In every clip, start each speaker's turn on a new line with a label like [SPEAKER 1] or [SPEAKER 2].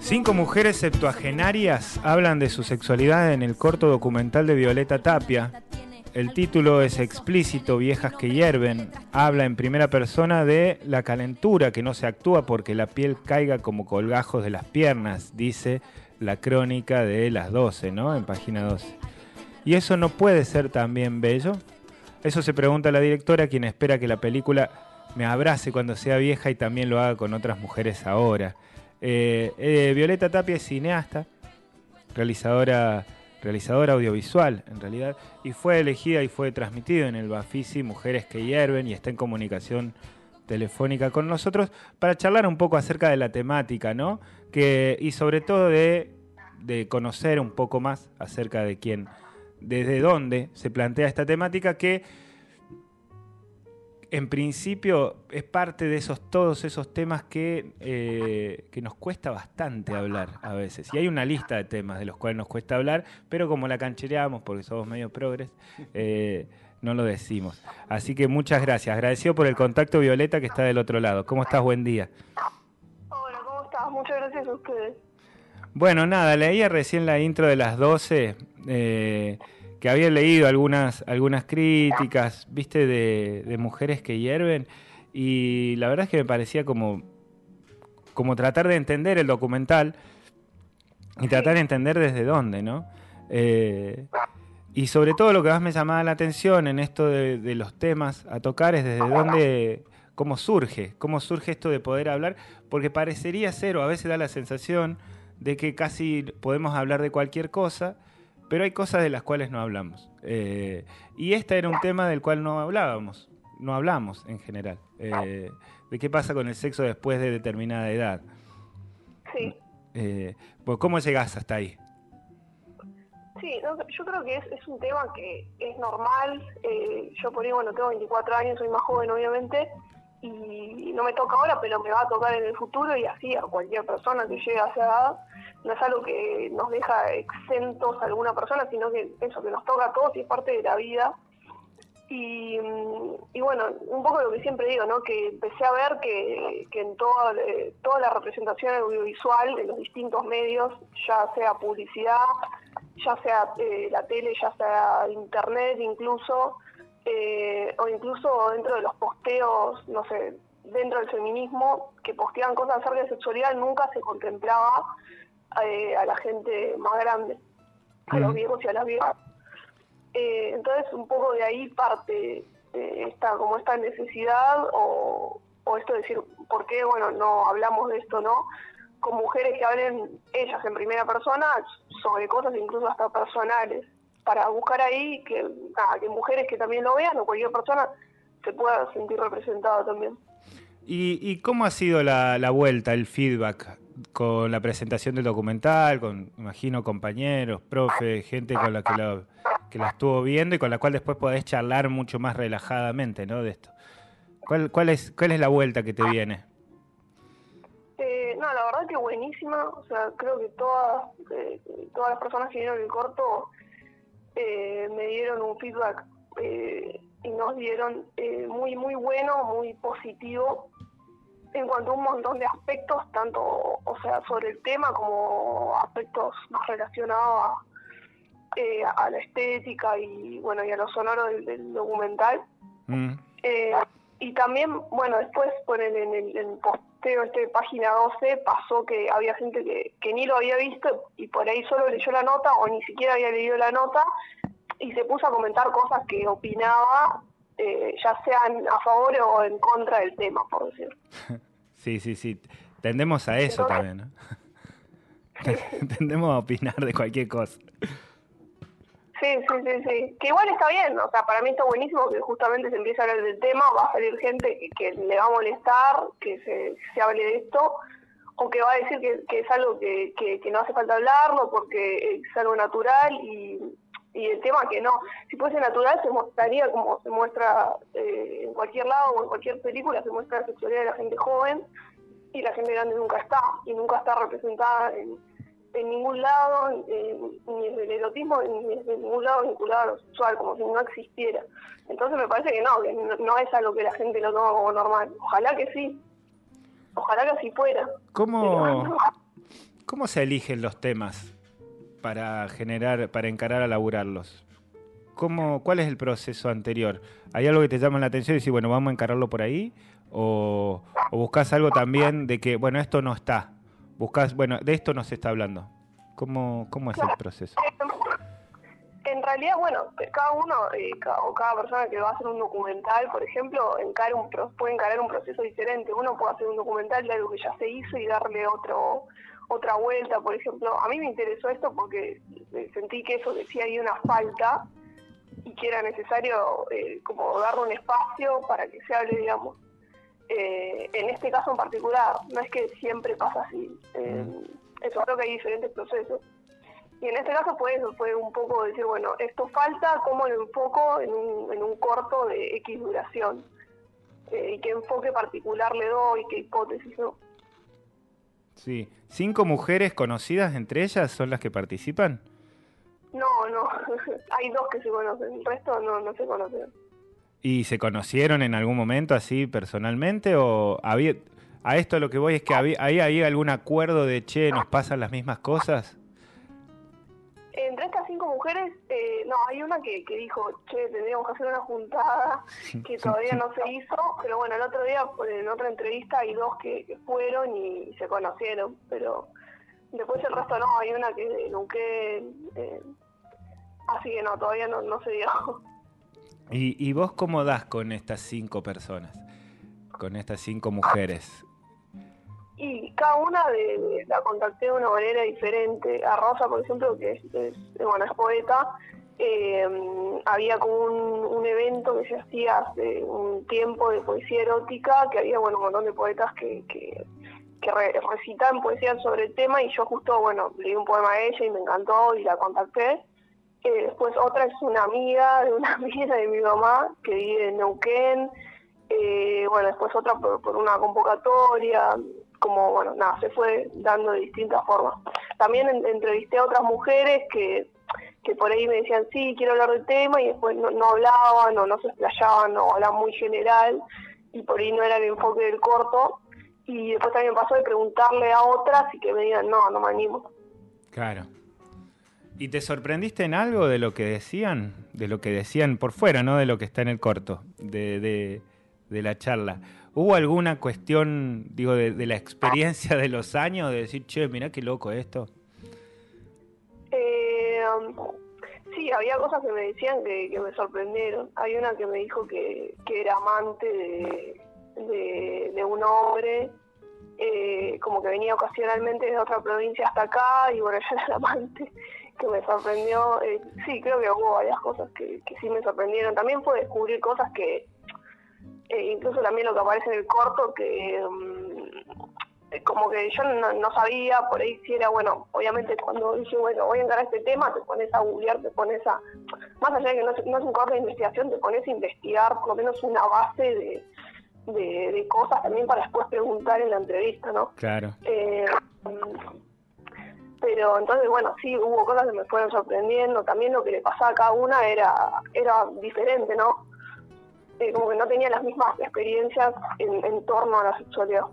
[SPEAKER 1] Cinco mujeres septuagenarias hablan de su sexualidad en el corto documental de Violeta Tapia. El título es explícito, Viejas que hierven. Habla en primera persona de la calentura que no se actúa porque la piel caiga como colgajos de las piernas, dice la crónica de las 12, ¿no? En página 12. ¿Y eso no puede ser también bello? Eso se pregunta la directora, quien espera que la película me abrace cuando sea vieja y también lo haga con otras mujeres ahora. Eh, eh, Violeta Tapia es cineasta, realizadora, realizadora audiovisual en realidad, y fue elegida y fue transmitido en el Bafisi Mujeres que Hierven y está en comunicación telefónica con nosotros para charlar un poco acerca de la temática, ¿no? Que, y sobre todo de, de conocer un poco más acerca de quién, desde dónde se plantea esta temática que en principio es parte de esos todos esos temas que, eh, que nos cuesta bastante hablar a veces. Y hay una lista de temas de los cuales nos cuesta hablar, pero como la canchereamos porque somos medio progres, eh, no lo decimos. Así que muchas gracias. Agradecido por el contacto Violeta que está del otro lado. ¿Cómo estás? Buen día.
[SPEAKER 2] Hola, ¿cómo estás? Muchas gracias a ustedes.
[SPEAKER 1] Bueno, nada, leía recién la intro de las 12. Eh, que había leído algunas, algunas críticas, viste, de, mujeres que hierven, y la verdad es que me parecía como, como tratar de entender el documental y tratar de entender desde dónde, ¿no? Eh, y sobre todo lo que más me llamaba la atención en esto de, de, los temas a tocar es desde dónde, cómo surge, cómo surge esto de poder hablar, porque parecería ser, o a veces da la sensación, de que casi podemos hablar de cualquier cosa, pero hay cosas de las cuales no hablamos. Eh, y este era un tema del cual no hablábamos, no hablamos en general. Eh, de qué pasa con el sexo después de determinada edad.
[SPEAKER 2] Sí.
[SPEAKER 1] Eh, pues, ¿Cómo llegás hasta ahí?
[SPEAKER 2] Sí, yo creo que es, un tema que es normal. yo por ahí, bueno, tengo 24 años, soy más joven obviamente, y no me toca ahora, pero me va a tocar en el futuro y así a cualquier persona que llegue a esa edad no es algo que nos deja exentos a alguna persona, sino que eso que nos toca a todos y es parte de la vida. Y, mm, bueno, un poco lo que siempre digo, ¿no? que empecé a ver que, en toda, eh, toda la representación audiovisual de los distintos medios, ya sea publicidad, ya sea eh, la tele, ya sea internet incluso, eh, o incluso dentro de los posteos, no sé, dentro del feminismo, que posteaban cosas acerca de sexualidad, nunca se contemplaba eh, a la gente más grande, a los viejos y a las viejas. Eh, entonces un poco de ahí parte eh, esta como esta necesidad o, esto de decir por qué bueno no hablamos de esto no con mujeres que hablen ellas en primera persona sobre cosas incluso hasta personales para buscar ahí que, que mujeres que también lo vean o cualquier persona se pueda sentir representada también.
[SPEAKER 1] ¿Y, y cómo ha sido la, la vuelta, el feedback con la presentación del documental, con, imagino, compañeros, profes, gente con la que la, que la estuvo viendo y con la cual después podés charlar mucho más relajadamente, ¿no? De esto. ¿Cuál, es, cuál es la vuelta que te viene?
[SPEAKER 2] Eh, no, la verdad que buenísima. O sea, creo que todas, eh, todas las personas que vieron el corto eh, me dieron un feedback y nos dieron muy, muy bueno, muy positivo en cuanto a un montón de aspectos, tanto o sea sobre el tema como aspectos más relacionados a, eh, a la estética y bueno y a lo sonoro del, documental. Mm. Eh, y también, bueno, después ponen en el, posteo este página 12 pasó que había gente que, que ni lo había visto y por ahí solo leyó la nota o ni siquiera había leído la nota y se puso a comentar cosas que opinaba eh, ya sean a favor o en contra del tema, por decirlo.
[SPEAKER 1] Sí, sí, sí. Tendemos a eso también, ¿no? Tendemos a opinar de cualquier cosa.
[SPEAKER 2] Sí, sí, sí, sí. Que igual está bien, o sea, para mí está buenísimo que justamente se empiece a hablar del tema, va a salir gente que, le va a molestar, que se, se hable de esto, o que va a decir que, es algo que, que, no hace falta hablarlo porque es algo natural y, y el tema que no. Si fuese natural se mostraría como se muestra eh, en cualquier lado o en cualquier película, se muestra la sexualidad de la gente joven y la gente grande nunca está, y nunca está representada en, en ningún lado, ni desde el erotismo, ni desde ningún lado vinculado a lo sexual, como si no existiera. Entonces me parece que no, que no, es algo que la gente lo toma como normal. Ojalá que sí, ojalá que así fuera.
[SPEAKER 1] ¿Cómo, ¿Cómo se eligen los temas para generar, para encarar a laburarlos? ¿Cómo, ¿Cuál es el proceso anterior? ¿Hay algo que te llama la atención y decir, bueno, vamos a encararlo por ahí? ¿O, o buscas algo también de que, bueno, esto no está? Buscas, bueno, de esto no se está hablando. ¿Cómo, cómo es el proceso?
[SPEAKER 2] En realidad, bueno, cada uno eh, o cada persona que va a hacer un documental, por ejemplo, encara un, puede encarar un proceso diferente. Uno puede hacer un documental de algo que ya se hizo y darle otro otra vuelta, por ejemplo. A mí me interesó esto porque sentí que eso decía ahí una falta y que era necesario eh, como darle un espacio para que se hable, digamos. Eh, en este caso en particular, no es que siempre pasa así. Eh, eso creo que hay diferentes procesos. Y en este caso puede, puede un poco decir, bueno, esto falta, ¿cómo lo enfoco en un, en un corto de X duración? Eh, y qué enfoque particular le doy, qué hipótesis, ¿no?
[SPEAKER 1] Sí. ¿Cinco mujeres conocidas entre ellas son las que participan?
[SPEAKER 2] No, no. Hay dos que se conocen, el resto no, no se conocen.
[SPEAKER 1] ¿Y se conocieron en algún momento así personalmente o había... A esto lo que voy es que había, ahí hay algún acuerdo de, che, nos pasan las mismas cosas.
[SPEAKER 2] Mujeres, eh, no, hay una que, que dijo, che, tendríamos que hacer una juntada que todavía no se hizo, pero bueno, el otro día en otra entrevista hay dos que, fueron y se conocieron, pero después el resto no, hay una que nunca, eh, así que no, todavía no, no se dio.
[SPEAKER 1] ¿Y, ¿Y vos cómo das con estas cinco personas, con estas cinco mujeres?
[SPEAKER 2] Y cada una de, la contacté de una manera diferente. A Rosa, por ejemplo, que es, es poeta, eh, había como un, evento que se hacía hace un tiempo de poesía erótica, que había bueno un montón de poetas que, que, recitaban poesía sobre el tema y yo justo, bueno, leí un poema a ella y me encantó y la contacté. Eh, después otra es una amiga de una amiga de mi mamá que vive en Neuquén. Eh, bueno, después otra por una convocatoria como, bueno, nada, se fue dando de distintas formas. También entrevisté a otras mujeres que, que por ahí me decían, sí, quiero hablar del tema, y después no, hablaban o no se explayaban o hablaban muy general, y por ahí no era el enfoque del corto. Y después también pasó de preguntarle a otras y que me digan, no, no me animo.
[SPEAKER 1] Claro. ¿Y te sorprendiste en algo de lo que decían? De lo que decían por fuera, ¿no? De lo que está en el corto, de, de, de la charla. ¿Hubo alguna cuestión, digo, de, la experiencia de los años, de decir, che, mira qué loco esto?
[SPEAKER 2] Eh, um, sí, había cosas que me decían que, me sorprendieron. Hay una que me dijo que, era amante de, de, un hombre, eh, como que venía ocasionalmente de otra provincia hasta acá, y bueno, ella era amante, que me sorprendió. Eh, sí, creo que hubo varias cosas que, que sí me sorprendieron. También fue descubrir cosas que eh, incluso también lo que aparece en el corto, que mm, como que yo no, sabía, por ahí si era, bueno, obviamente cuando dije, bueno, voy a entrar a este tema, te pones a googlear, te pones a, más allá de que no, es un corto de investigación, te pones a investigar por lo menos una base de, de, cosas también para después preguntar en la entrevista, ¿no?
[SPEAKER 1] Claro.
[SPEAKER 2] Eh, pero entonces, bueno, sí, hubo cosas que me fueron sorprendiendo, también lo que le pasaba a cada una era, era diferente, ¿no? Como que no tenía las mismas experiencias en, torno a la sexualidad.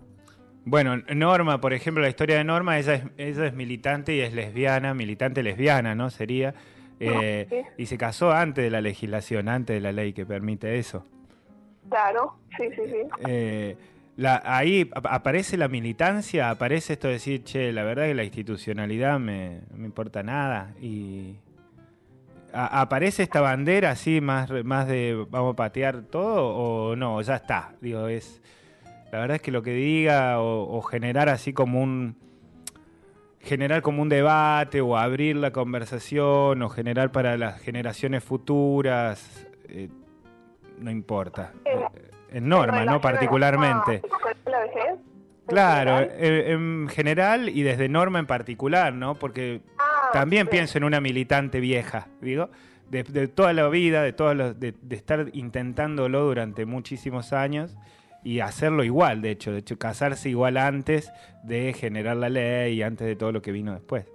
[SPEAKER 1] Bueno, Norma, por ejemplo, la historia de Norma, ella es, ella es militante y es lesbiana, militante lesbiana, ¿no? Sería. Eh, y se casó antes de la legislación, antes de la ley que permite eso.
[SPEAKER 2] Claro, sí, sí, sí.
[SPEAKER 1] Eh, la, ahí aparece la militancia, aparece esto de decir, che, la verdad que la institucionalidad me, no me importa nada y, ¿Aparece esta bandera así más, más de vamos a patear todo o no? Ya está. Digo, es. La verdad es que lo que diga o, generar así como un. Generar como un debate o abrir la conversación o generar para las generaciones futuras. Eh, no importa. En, norma, ¿no? Particularmente. Claro, en, general y desde norma en particular, ¿no? Porque también pienso en una militante vieja, digo, de, toda la vida, de, todo de, estar intentándolo durante muchísimos años y hacerlo igual, de hecho, de hecho, casarse igual antes de generar la ley y antes de todo lo que vino después.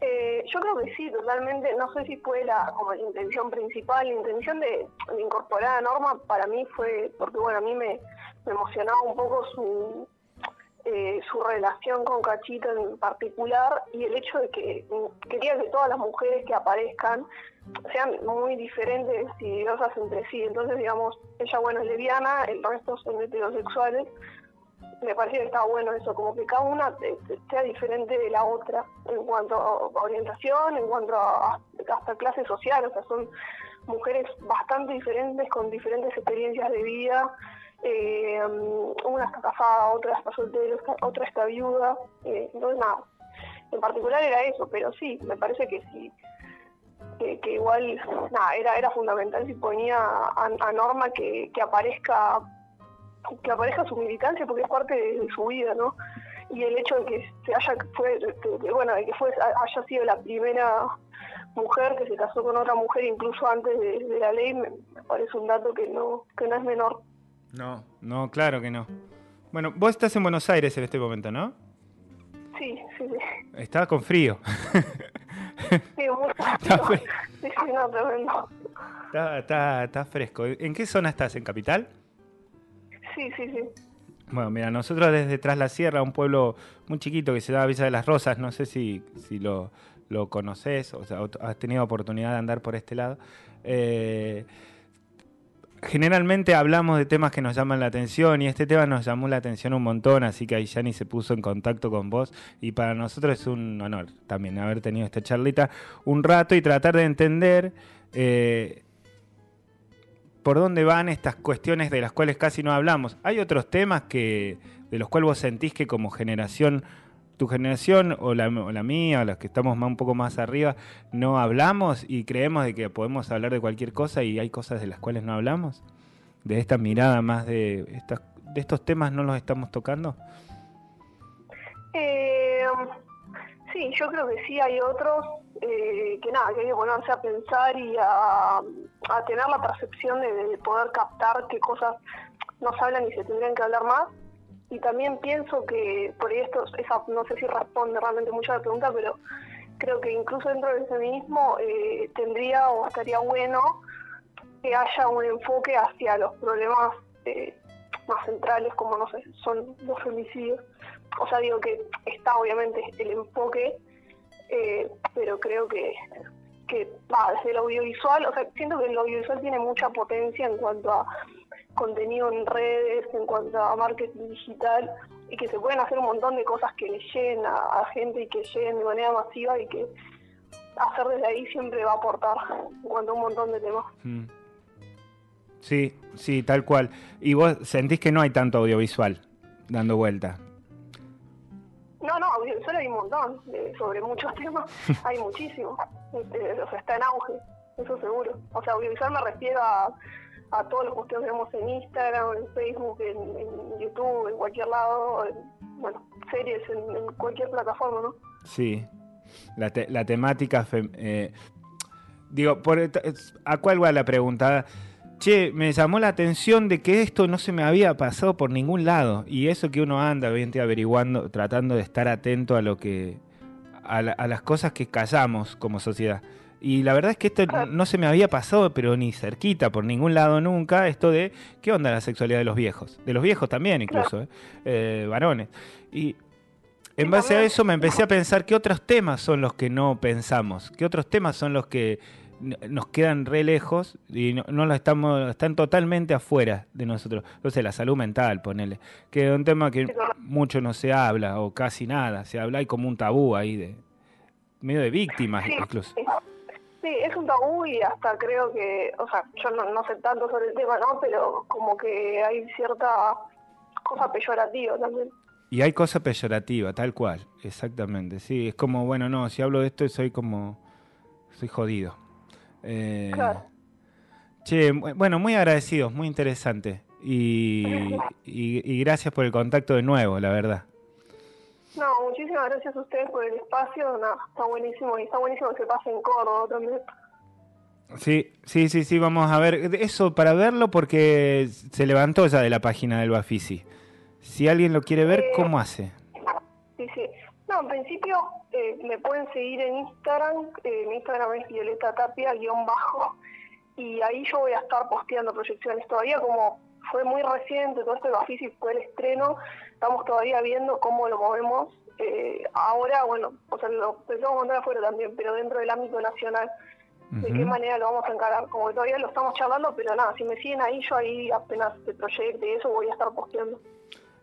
[SPEAKER 2] Eh, yo creo que sí, totalmente. No sé si fue la, como la intención principal, la intención de, de incorporar a Norma para mí fue, porque bueno, a mí me, me emocionaba un poco su eh, su relación con Cachito en particular y el hecho de que quería que todas las mujeres que aparezcan sean muy diferentes y diversas entre sí. Entonces, digamos, ella, bueno, es lesbiana, el resto son heterosexuales. Me parecía que estaba bueno eso, como que cada una sea diferente de la otra en cuanto a orientación, en cuanto a hasta clase social, o sea, son mujeres bastante diferentes con diferentes experiencias de vida. Eh, una está casada, otra está soltera, otra está viuda, eh, entonces nada, en particular era eso, pero sí, me parece que sí, que, igual, nada, era, era fundamental si ponía a, Norma que, que aparezca que aparezca su militancia porque es parte de, su vida, ¿no? Y el hecho de que se haya fue, bueno, de que fue haya sido la primera mujer que se casó con otra mujer incluso antes de, la ley me, me, parece un dato que no que no es menor.
[SPEAKER 1] No, no, claro que no. Bueno, vos estás en Buenos Aires en este momento, ¿no?
[SPEAKER 2] Sí, sí, sí.
[SPEAKER 1] Estaba con frío.
[SPEAKER 2] sí, mucho frío. Sí, sí, no, tremendo.
[SPEAKER 1] Está, está, está fresco. ¿En qué zona estás? ¿En Capital?
[SPEAKER 2] Sí, sí, sí.
[SPEAKER 1] Bueno, mira, nosotros desde Tras la Sierra, un pueblo muy chiquito que se llama Villa de las Rosas, no sé si, si lo, lo conoces, o sea, has tenido oportunidad de andar por este lado. Eh, generalmente hablamos de temas que nos llaman la atención y este tema nos llamó la atención un montón, así que ahí Yani se puso en contacto con vos y para nosotros es un honor también haber tenido esta charlita un rato y tratar de entender eh, por dónde van estas cuestiones de las cuales casi no hablamos. Hay otros temas que de los cuales vos sentís que como generación tu generación o la, mía, o las que estamos más, un poco más arriba, no hablamos y creemos de que podemos hablar de cualquier cosa y hay cosas de las cuales no hablamos? ¿De esta mirada más de, estas, de estos temas no los estamos tocando?
[SPEAKER 2] Eh, sí, yo creo que sí, hay otros eh, que nada, que hay que ponerse a pensar y a, tener la percepción de poder captar qué cosas nos hablan y se tendrían que hablar más y también pienso que por esto, esa, no sé si responde realmente mucho a la pregunta, pero creo que incluso dentro del feminismo eh, tendría o estaría bueno que haya un enfoque hacia los problemas eh, más centrales, como no sé, son los femicidios. O sea, digo que está obviamente el enfoque, eh, pero creo que, que va, desde el audiovisual, o sea, siento que el audiovisual tiene mucha potencia en cuanto a contenido en redes, en cuanto a marketing digital, y que se pueden hacer un montón de cosas que le lleguen a, gente y que lleguen de manera masiva y que hacer desde ahí siempre va a aportar en cuanto a un montón de temas. Mm.
[SPEAKER 1] Sí, sí, tal cual. ¿Y vos sentís que no hay tanto audiovisual dando vuelta?
[SPEAKER 2] No, no, audiovisual hay un montón, sobre muchos temas, hay muchísimo. Este, o sea, está en auge, eso seguro. O sea, audiovisual me refiero a a todos los que vemos en Instagram, en Facebook, en, YouTube, en cualquier lado, bueno, series en, cualquier plataforma, ¿no?
[SPEAKER 1] Sí, la, la temática... Eh, digo, por, ¿a cuál va la pregunta? Che, me llamó la atención de que esto no se me había pasado por ningún lado. Y eso que uno anda, obviamente, averiguando, tratando de estar atento a lo que. a, a las cosas que callamos como sociedad. Y la verdad es que esto no se me había pasado, pero ni cerquita, por ningún lado nunca, esto de qué onda la sexualidad de los viejos. De los viejos también, incluso, ¿eh? Eh, varones. Y en base a eso me empecé a pensar qué otros temas son los que no pensamos, qué otros temas son los que nos quedan re lejos y no, no lo estamos, están totalmente afuera de nosotros. Entonces, la salud mental, ponele, que es un tema que mucho no se habla o casi nada, se habla, hay como un tabú ahí de medio de víctimas incluso.
[SPEAKER 2] Sí, es un tabú y hasta creo que, o sea, yo no, sé tanto sobre el tema, ¿no? Pero como que hay cierta cosa peyorativa también.
[SPEAKER 1] Y hay cosa peyorativa, tal cual, exactamente. Sí, es como, bueno, no, si hablo de esto soy como, soy jodido. Eh, claro. Che, bueno, muy agradecidos, muy interesante. y, y gracias por el contacto de nuevo, la verdad.
[SPEAKER 2] No, muchísimas gracias a ustedes por el espacio. No, está buenísimo y está buenísimo que se pase en Córdoba también.
[SPEAKER 1] Sí, sí, sí, sí, vamos a ver eso para verlo porque se levantó ya de la página del Bafisi. Si alguien lo quiere ver, eh, ¿cómo hace?
[SPEAKER 2] Sí, sí. No, en principio eh, me pueden seguir en Instagram. Eh, mi Instagram es Violeta Tapia, guion bajo. Y ahí yo voy a estar posteando proyecciones. Todavía como fue muy reciente, todo esto de Bafisi fue el estreno, estamos todavía viendo cómo lo movemos. Eh, ahora, bueno, o sea, lo pensamos montar afuera también, pero dentro del ámbito nacional, de qué manera lo vamos a encarar. Como que todavía lo estamos charlando, pero nada, si me siguen ahí, yo ahí apenas te proyecte eso voy a estar posteando.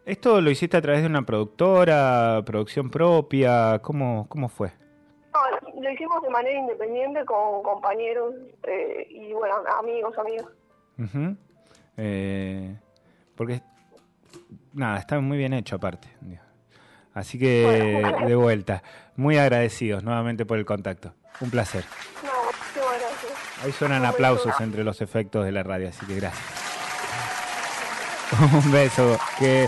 [SPEAKER 1] ¿Esto lo hiciste a través de una productora, producción propia? ¿Cómo, cómo fue?
[SPEAKER 2] No, lo hicimos de manera independiente con compañeros eh, y, bueno, amigos, amigos.
[SPEAKER 1] eh, porque, nada, está muy bien hecho aparte. Así que, de vuelta, muy agradecidos nuevamente por el contacto. Un placer.
[SPEAKER 2] No, qué gracias.
[SPEAKER 1] Ahí suenan aplausos entre los efectos de la radio, así que gracias. Un beso, que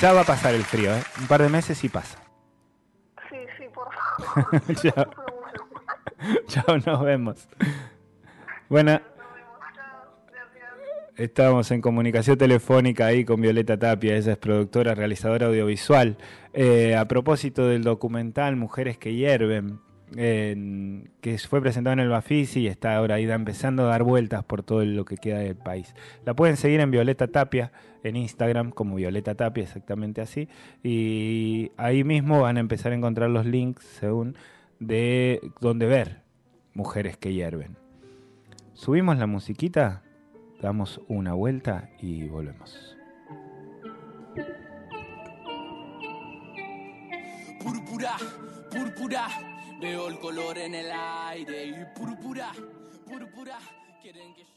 [SPEAKER 1] ya va a pasar el frío, ¿eh? Un par de meses y pasa.
[SPEAKER 2] Sí, sí, por favor.
[SPEAKER 1] Chao. Chao, nos vemos. Bueno, estamos en comunicación telefónica ahí con Violeta Tapia, ella es productora, realizadora audiovisual. Eh, a propósito del documental Mujeres que hierven, que fue presentado en el Bafisi y está ahora ahí empezando a dar vueltas por todo lo que queda del país. La pueden seguir en Violeta Tapia, en Instagram como Violeta Tapia, exactamente así. Y ahí mismo van a empezar a encontrar los links según de donde ver mujeres que hierven. Subimos la musiquita, damos una vuelta y volvemos.
[SPEAKER 3] Púrpura, púrpura, veo el color en el aire y púrpura, púrpura, quieren que